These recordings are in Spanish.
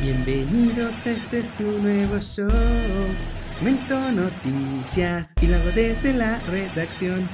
Bienvenidos, este es un nuevo show. Comento noticias y luego desde la redacción.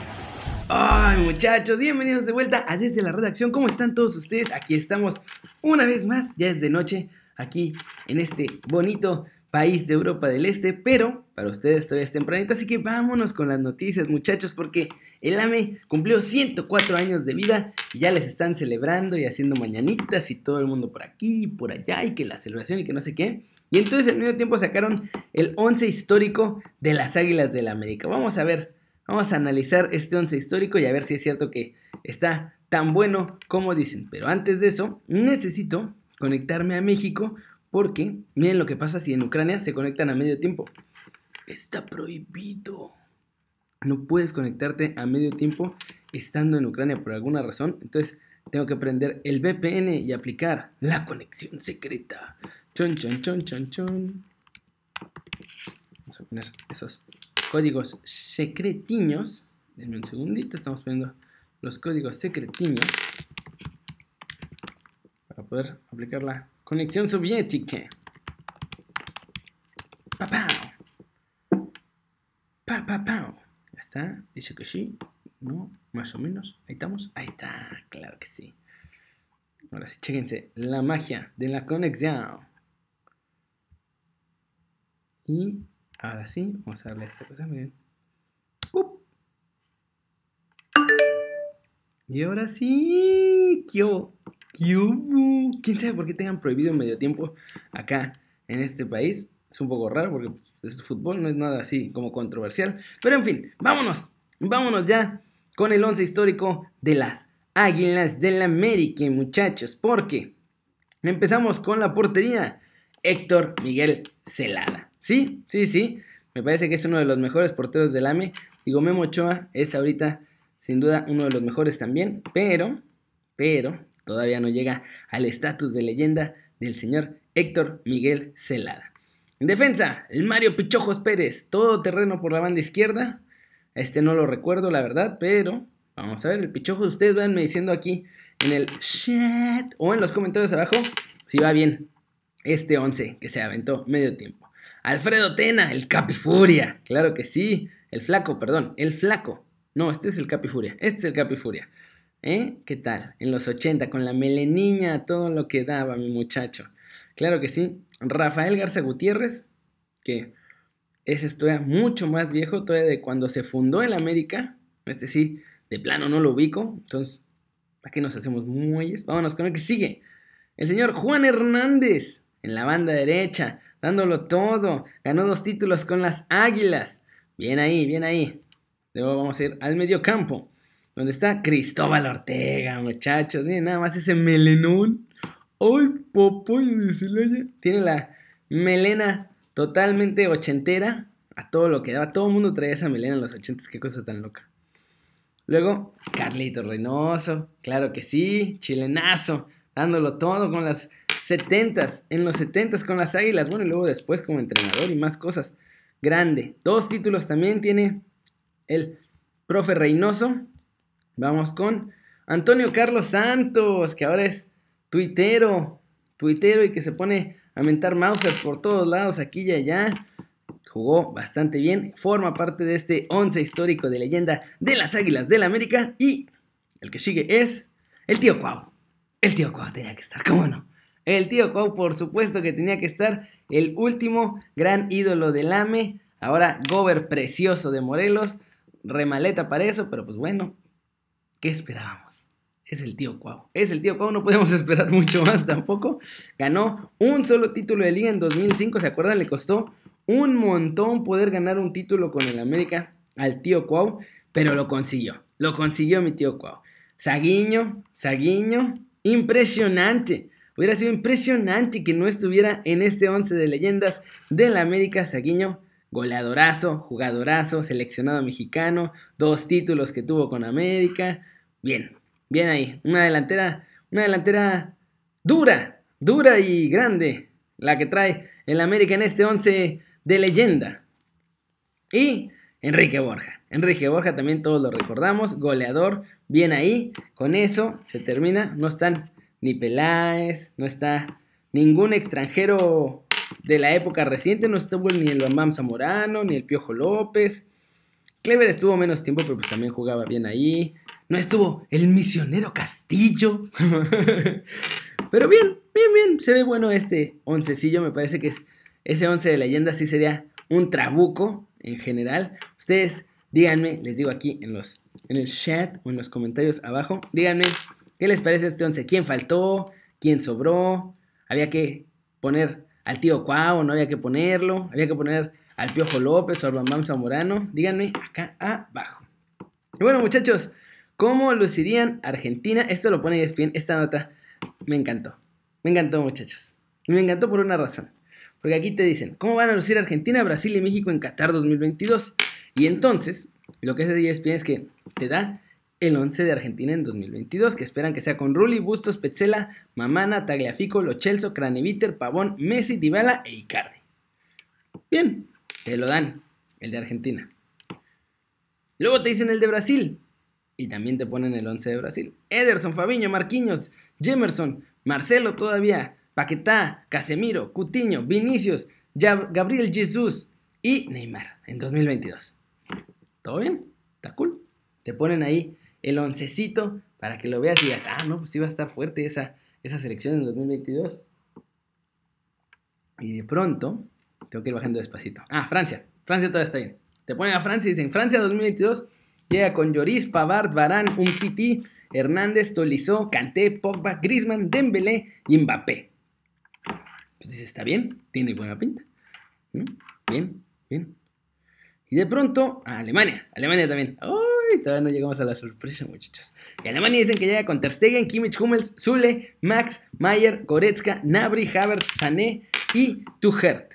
Ay, muchachos, bienvenidos de vuelta a Desde la Redacción. ¿Cómo están todos ustedes? Aquí estamos una vez más, ya es de noche, aquí en este bonito país de Europa del Este, pero para ustedes todavía es tempranito, así que vámonos con las noticias, muchachos, porque el AME cumplió 104 años de vida y ya les están celebrando y haciendo mañanitas y todo el mundo por aquí y por allá y que la celebración y que no sé qué. Y entonces al mismo tiempo sacaron el 11 histórico de las Águilas del la América. Vamos a ver, vamos a analizar este 11 histórico y a ver si es cierto que está tan bueno como dicen. Pero antes de eso, necesito conectarme a México porque miren lo que pasa si en Ucrania se conectan a medio tiempo. Está prohibido. No puedes conectarte a medio tiempo estando en Ucrania por alguna razón. Entonces tengo que prender el VPN y aplicar la conexión secreta. Chon, chon, chon, chon, chon. Vamos a poner esos códigos secretiños. Denme un segundito, estamos poniendo los códigos secretiños para poder aplicar la Conexión soviética. Papá. Pa, pa, pa. ¿Ya está? Dice que sí. ¿No? Más o menos. Ahí estamos. Ahí está. Claro que sí. Ahora sí, chéquense. La magia de la conexión. Y ahora sí, vamos a darle a esta cosa. Miren. ¡Up! Y ahora sí. ¿Qué ¿Quién sabe por qué tengan prohibido el medio tiempo acá en este país? Es un poco raro porque pues, es fútbol, no es nada así como controversial. Pero en fin, vámonos. Vámonos ya con el once histórico de las Águilas del América, muchachos. Porque empezamos con la portería. Héctor Miguel Celada. Sí, sí, sí. Me parece que es uno de los mejores porteros del AME. Digo, Memo Ochoa es ahorita sin duda uno de los mejores también. Pero, pero, todavía no llega al estatus de leyenda del señor Héctor Miguel Celada. En defensa, el Mario Pichojos Pérez, todo terreno por la banda izquierda. Este no lo recuerdo, la verdad, pero vamos a ver, el Pichojos, ustedes me diciendo aquí en el chat o en los comentarios abajo si va bien este 11 que se aventó medio tiempo. Alfredo Tena, el Capifuria, claro que sí, el flaco, perdón, el flaco. No, este es el Capifuria, este es el Capifuria. ¿Eh? ¿Qué tal? En los 80, con la meleniña, todo lo que daba mi muchacho. Claro que sí. Rafael Garza Gutiérrez, que ese todavía mucho más viejo, todavía de cuando se fundó el América. Este sí, de plano no lo ubico. Entonces, ¿para qué nos hacemos muelles? Vámonos con el que sigue. El señor Juan Hernández, en la banda derecha, dándolo todo. Ganó dos títulos con las Águilas. Bien ahí, bien ahí. Luego vamos a ir al medio campo donde está Cristóbal Ortega, muchachos. Miren nada más ese melenón. ¡Ay, popollo de Celaya! Tiene la melena totalmente ochentera. A todo lo que daba. Todo el mundo traía esa melena en los ochentas. Qué cosa tan loca. Luego, Carlito Reynoso. Claro que sí. Chilenazo. Dándolo todo con las setentas. En los setentas con las águilas. Bueno, y luego después como entrenador y más cosas. Grande. Dos títulos también tiene el profe Reynoso. Vamos con Antonio Carlos Santos, que ahora es tuitero, tuitero y que se pone a mentar mousers por todos lados, aquí y allá. Jugó bastante bien, forma parte de este once histórico de leyenda de las Águilas del la América. Y el que sigue es el tío Cuau. El tío Cuau tenía que estar, ¿cómo no? El tío Cuau, por supuesto que tenía que estar. El último gran ídolo del AME. Ahora Gober precioso de Morelos. Remaleta para eso, pero pues bueno, ¿Qué esperábamos? Es el tío Cuau. Es el tío Cuau, no podemos esperar mucho más tampoco. Ganó un solo título de liga en 2005, ¿se acuerdan? Le costó un montón poder ganar un título con el América al tío Cuau, pero lo consiguió. Lo consiguió mi tío Cuau. Saguiño, Saguiño, impresionante. Hubiera sido impresionante que no estuviera en este 11 de leyendas del América Saguiño. Goleadorazo, jugadorazo, seleccionado mexicano, dos títulos que tuvo con América. Bien, bien ahí. Una delantera, una delantera dura, dura y grande. La que trae el América en este 11 de leyenda. Y Enrique Borja. Enrique Borja también todos lo recordamos. Goleador, bien ahí. Con eso se termina. No están ni Peláez, no está ningún extranjero de la época reciente, no estuvo ni el Bambam Zamorano, ni el Piojo López. Clever estuvo menos tiempo, pero pues también jugaba bien ahí. No estuvo el misionero Castillo. pero bien, bien, bien. Se ve bueno este oncecillo. Me parece que es, ese once de leyenda sí sería un trabuco en general. Ustedes díganme, les digo aquí en, los, en el chat o en los comentarios abajo, díganme qué les parece este once. ¿Quién faltó? ¿Quién sobró? ¿Había que poner al tío Cuau? ¿No había que ponerlo? ¿Había que poner al Piojo López o al Bambam Zamorano? Díganme acá abajo. Y bueno, muchachos, ¿cómo lucirían Argentina? Esto lo pone bien, esta nota me encantó. Me encantó, muchachos. Me encantó por una razón. Porque aquí te dicen, ¿cómo van a lucir Argentina, Brasil y México en Qatar 2022? Y entonces, lo que hace ESPN es que te da el 11 de Argentina en 2022, que esperan que sea con Rulli, Bustos, Petzela, Mamana, Tagliafico, Lochelso, Craneviter, Pavón, Messi, Dybala e Icardi. Bien, te lo dan, el de Argentina. Luego te dicen el de Brasil. Y también te ponen el 11 de Brasil. Ederson, Fabiño, Marquinhos, Jemerson, Marcelo todavía, Paquetá, Casemiro, Cutiño, Vinicius, Gabriel Jesús y Neymar en 2022. ¿Todo bien? ¿Está cool? Te ponen ahí el oncecito para que lo veas y digas, ah, no, pues sí va a estar fuerte esa, esa selección en 2022. Y de pronto tengo que ir bajando despacito. Ah, Francia. Francia todavía está bien. Te ponen a Francia y dicen, Francia 2022 llega con Lloris, Pavard, Varane, Umtiti, Hernández, Tolizó, Kanté, Pogba, Griezmann, Dembélé y Mbappé. Pues dice, está bien, tiene buena pinta. Bien, bien. Y de pronto, a Alemania. Alemania también. ¡Uy! Todavía no llegamos a la sorpresa, muchachos. Y Alemania dicen que llega con Ter Stegen, Kimmich, Hummels, Zule, Max, Mayer, Goretzka, Nabri, Havertz, Sané y Tuchert.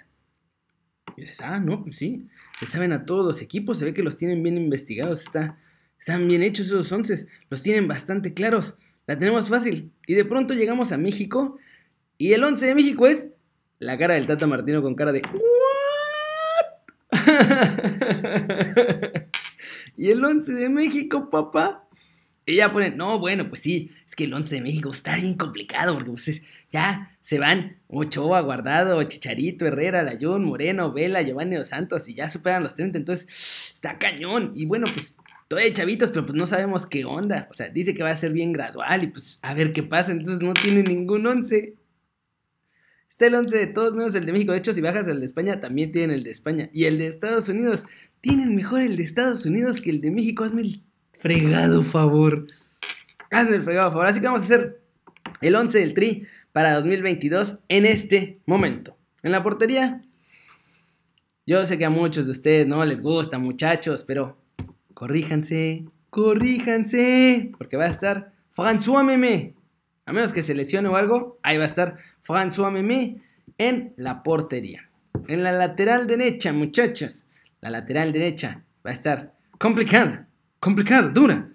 Y dices, ah, no, pues sí, le saben a todos los equipos, se ve que los tienen bien investigados, está, están bien hechos esos once, los tienen bastante claros, la tenemos fácil. Y de pronto llegamos a México y el 11 de México es la cara del Tata Martino con cara de y el 11 de México, papá. Y ya ponen, no, bueno, pues sí, es que el 11 de México está bien complicado porque pues es, ya se van Ochoa, Guardado, Chicharito, Herrera, Layón, Moreno, Vela, Giovanni Dos Santos y ya superan los 30, entonces está cañón. Y bueno, pues todavía chavitos, pero pues no sabemos qué onda. O sea, dice que va a ser bien gradual y pues a ver qué pasa, entonces no tiene ningún 11. Está el 11 de todos menos el de México. De hecho, si bajas el de España, también tienen el de España. Y el de Estados Unidos, tienen mejor el de Estados Unidos que el de México. Hazme el fregado favor. Hazme el fregado favor. Así que vamos a hacer el 11 del Tri para 2022 en este momento. En la portería, yo sé que a muchos de ustedes no les gusta, muchachos, pero corríjanse, corríjanse, porque va a estar François Meme. A menos que se lesione o algo, ahí va a estar François Meme en la portería. En la lateral derecha, muchachos, la lateral derecha va a estar complicada, complicada, dura.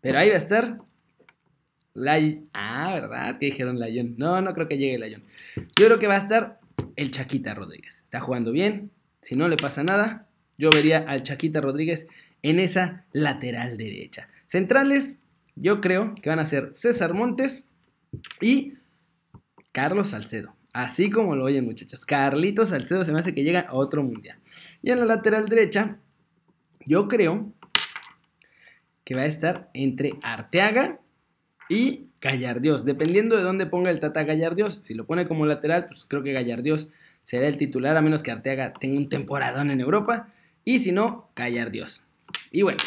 Pero ahí va a estar. Ah, ¿verdad? Que dijeron Layón. No, no creo que llegue Layón. Yo creo que va a estar el Chaquita Rodríguez. Está jugando bien. Si no le pasa nada, yo vería al Chaquita Rodríguez en esa lateral derecha. Centrales, yo creo que van a ser César Montes y Carlos Salcedo. Así como lo oyen, muchachos. Carlitos Salcedo se me hace que llega a otro mundial. Y en la lateral derecha, yo creo que va a estar entre Arteaga y Gallardios. Dependiendo de dónde ponga el Tata Gallardios, si lo pone como lateral, pues creo que Gallardios será el titular, a menos que Arteaga tenga un temporadón en Europa. Y si no, Gallardios. Y bueno,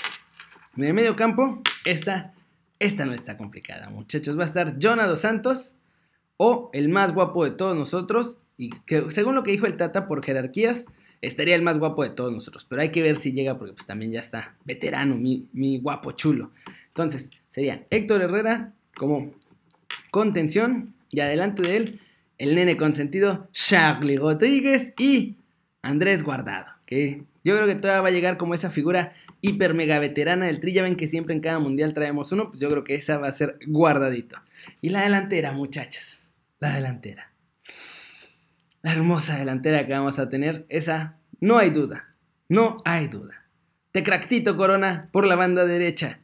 en el medio campo, esta, esta no está complicada, muchachos. Va a estar Jonado Santos o el más guapo de todos nosotros. Y que según lo que dijo el Tata por jerarquías, estaría el más guapo de todos nosotros. Pero hay que ver si llega porque pues también ya está veterano, mi, mi guapo chulo. Entonces, sería Héctor Herrera como contención y adelante de él el nene consentido Charlie Rodríguez y Andrés Guardado, que yo creo que todavía va a llegar como esa figura hiper mega veterana del tri, ya ven que siempre en cada mundial traemos uno, pues yo creo que esa va a ser guardadito. Y la delantera, muchachos, la delantera. La hermosa delantera que vamos a tener, esa no hay duda, no hay duda. Tecractito Corona por la banda derecha.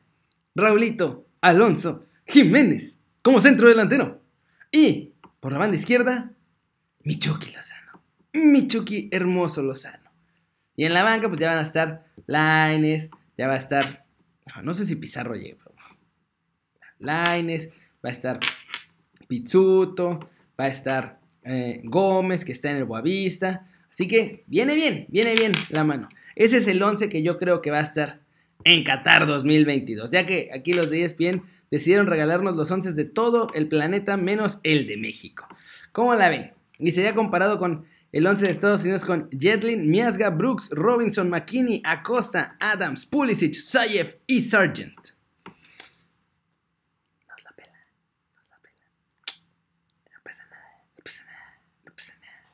Raulito Alonso Jiménez como centro delantero. Y por la banda izquierda, mi Chucky Lozano. Mi Chucky hermoso Lozano. Y en la banca, pues ya van a estar Laines, ya va a estar. No sé si Pizarro llegue, pero. Laines, va a estar Pizzuto, va a estar eh, Gómez, que está en el Boavista. Así que viene bien, viene bien la mano. Ese es el 11 que yo creo que va a estar en Qatar 2022, ya que aquí los de ESPN decidieron regalarnos los 11 de todo el planeta menos el de México. ¿Cómo la ven? Y sería comparado con el 11 de Estados Unidos con Jetlin, Miasga, Brooks, Robinson, McKinney, Acosta, Adams, Pulisic, Sayev y Sargent. Nos la pela, nos la pela. No pasa nada, no pasa nada, no pasa nada.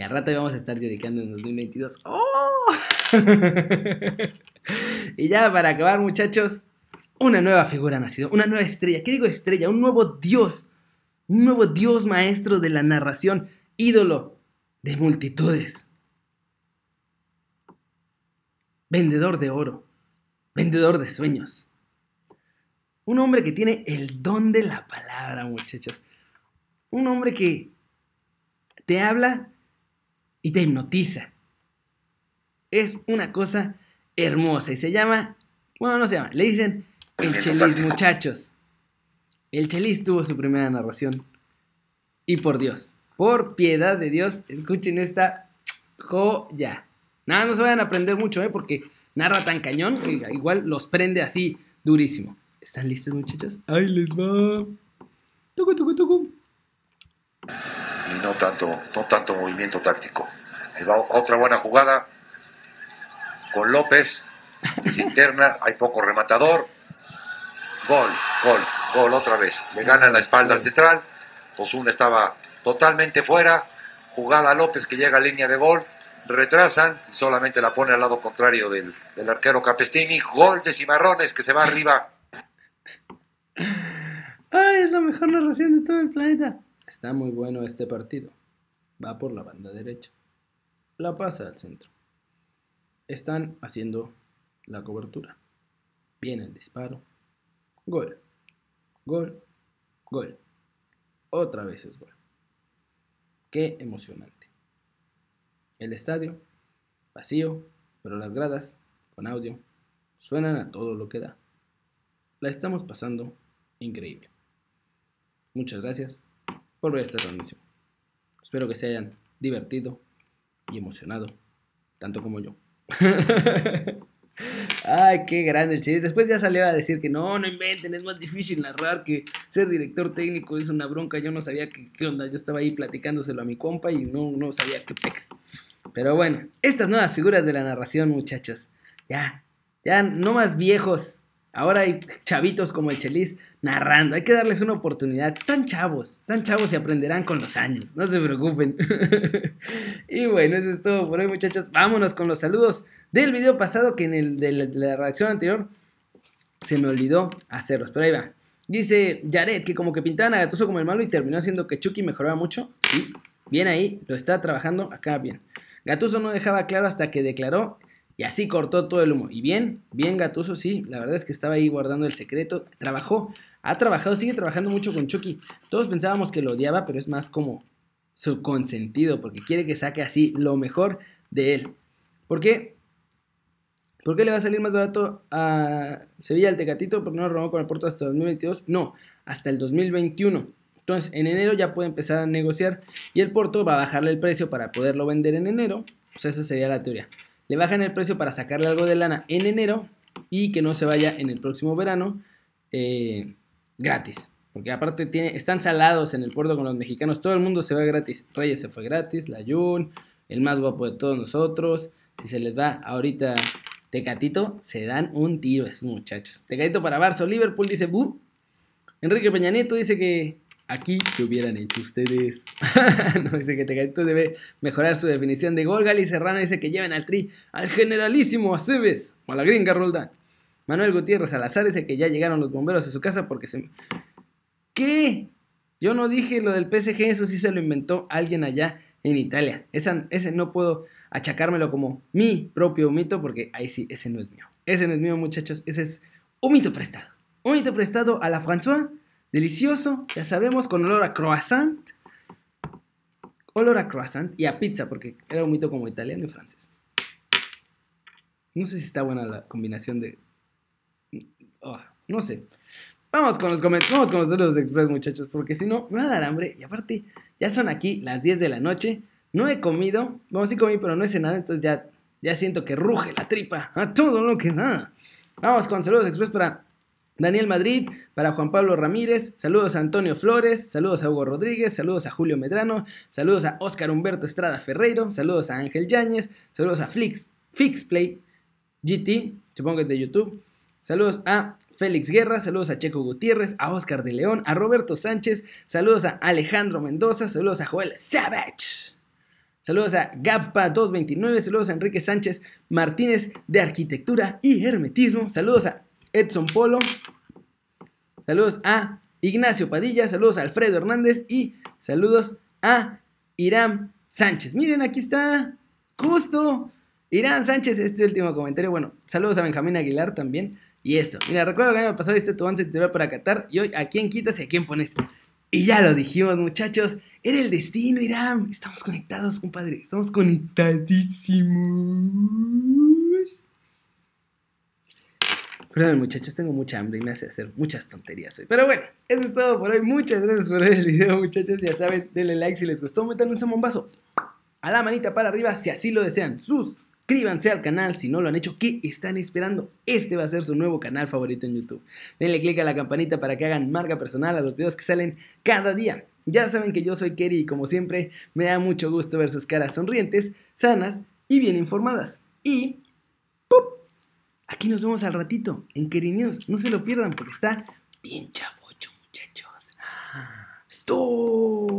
Y al rato vamos a estar lloricando en 2022. ¡Oh! y ya para acabar, muchachos, una nueva figura ha nacido, una nueva estrella. ¿Qué digo estrella? Un nuevo dios. Un nuevo dios maestro de la narración, ídolo de multitudes. Vendedor de oro, vendedor de sueños. Un hombre que tiene el don de la palabra, muchachos. Un hombre que te habla y te hipnotiza. Es una cosa hermosa y se llama, bueno, no se llama, le dicen el Chelis, muchachos. El Chelis tuvo su primera narración. Y por Dios, por piedad de Dios, escuchen esta joya. Nada, no se vayan a aprender mucho, ¿eh? Porque narra tan cañón que igual los prende así durísimo. ¿Están listos, muchachos? Ahí les va. Tucu, tucu, tucu. No tanto, no tanto movimiento táctico. Ahí va otra buena jugada con López. Es interna, hay poco rematador. Gol, gol, gol otra vez. Le gana la espalda al central. Osuna estaba totalmente fuera. Jugada López que llega a línea de gol. Retrasan solamente la pone al lado contrario del, del arquero Capestini. Gol de Cimarrones que se va arriba. ¡Ay, es la mejor narración de todo el planeta! Está muy bueno este partido. Va por la banda derecha. La pasa al centro. Están haciendo la cobertura. Viene el disparo. Gol. Gol. Gol. Otra vez es gol. Qué emocionante. El estadio, vacío, pero las gradas, con audio, suenan a todo lo que da. La estamos pasando increíble. Muchas gracias por esta transmisión. Espero que se hayan divertido y emocionado, tanto como yo. Ay, qué grande el Chelis. Después ya salió a decir que no, no inventen, es más difícil narrar que ser director técnico es una bronca. Yo no sabía qué onda, yo estaba ahí platicándoselo a mi compa y no, no sabía qué pex. Pero bueno, estas nuevas figuras de la narración, muchachos. Ya, ya no más viejos. Ahora hay chavitos como el Chelis narrando. Hay que darles una oportunidad. Están chavos, están chavos y aprenderán con los años. No se preocupen. y bueno, eso es todo por hoy, muchachos. Vámonos con los saludos del video pasado que en el de la, de reacción anterior se me olvidó hacerlos. Pero ahí va. Dice Jared que como que pintaban a Gatuso como el malo y terminó haciendo que Chucky mejoraba mucho. Sí, bien ahí, lo está trabajando acá bien. Gatuso no dejaba claro hasta que declaró y así cortó todo el humo. Y bien, bien Gatuso, sí, la verdad es que estaba ahí guardando el secreto. Trabajó, ha trabajado, sigue trabajando mucho con Chucky. Todos pensábamos que lo odiaba, pero es más como su consentido, porque quiere que saque así lo mejor de él. ¿Por qué? ¿Por qué le va a salir más barato a Sevilla el Tecatito? Porque no lo robó con el Porto hasta 2022. No, hasta el 2021. Entonces, en enero ya puede empezar a negociar y el Porto va a bajarle el precio para poderlo vender en enero. Pues esa sería la teoría. Le bajan el precio para sacarle algo de lana en enero y que no se vaya en el próximo verano eh, gratis. Porque aparte tiene, están salados en el puerto con los mexicanos. Todo el mundo se va gratis. Reyes se fue gratis, la Jun, el más guapo de todos nosotros. Si se les va ahorita Tecatito, se dan un tiro esos muchachos. Tecatito para Barça, Liverpool dice bu. Enrique Peña Nieto dice que aquí que hubieran hecho ustedes. no dice que Tecatito debe mejorar su definición de gol. Gali Serrano dice que lleven al tri al generalísimo Aceves o a la gringa Roldán. Manuel Gutiérrez Salazar dice que ya llegaron los bomberos a su casa porque se... ¿Qué? Yo no dije lo del PSG, eso sí se lo inventó alguien allá en Italia. Esa, ese no puedo achacármelo como mi propio mito, porque ahí sí, ese no es mío. Ese no es mío, muchachos, ese es un mito prestado. Un mito prestado a la François, delicioso, ya sabemos, con olor a croissant, olor a croissant y a pizza, porque era un mito como italiano y francés. No sé si está buena la combinación de... Oh, no sé. Vamos con los comentarios, vamos con los saludos express, muchachos, porque si no, me va a dar hambre. Y aparte, ya son aquí las 10 de la noche. No he comido, vamos, sí comí, pero no he cenado, entonces ya, ya siento que ruge la tripa a todo lo que da. Vamos con saludos express para Daniel Madrid, para Juan Pablo Ramírez, saludos a Antonio Flores, saludos a Hugo Rodríguez, saludos a Julio Medrano, saludos a Óscar Humberto Estrada Ferreiro, saludos a Ángel Yáñez, saludos a Flix, Fixplay GT, supongo que es de YouTube, saludos a Félix Guerra, saludos a Checo Gutiérrez, a Óscar de León, a Roberto Sánchez, saludos a Alejandro Mendoza, saludos a Joel Savage. Saludos a Gappa229, saludos a Enrique Sánchez Martínez de Arquitectura y Hermetismo, saludos a Edson Polo. Saludos a Ignacio Padilla, saludos a Alfredo Hernández y saludos a Irán Sánchez. Miren, aquí está, justo. Irán Sánchez, este último comentario. Bueno, saludos a Benjamín Aguilar también. Y esto, mira, recuerdo que el año pasado viste tu once titular para Qatar y hoy a quién quitas y a quién pones. Y ya lo dijimos, muchachos. Era el destino, Irán. Estamos conectados, compadre. Estamos conectadísimos. Perdón, muchachos, tengo mucha hambre y me hace hacer muchas tonterías hoy. Pero bueno, eso es todo por hoy. Muchas gracias por ver el video, muchachos. Ya saben, denle like si les gustó. Metan un bombazo a la manita para arriba si así lo desean. Suscríbanse al canal si no lo han hecho. ¿Qué están esperando? Este va a ser su nuevo canal favorito en YouTube. Denle click a la campanita para que hagan marca personal a los videos que salen cada día. Ya saben que yo soy Kerry y como siempre me da mucho gusto ver sus caras sonrientes, sanas y bien informadas. Y Aquí nos vemos al ratito en Kerry News. No se lo pierdan porque está bien chavocho, muchachos. ¡Stop!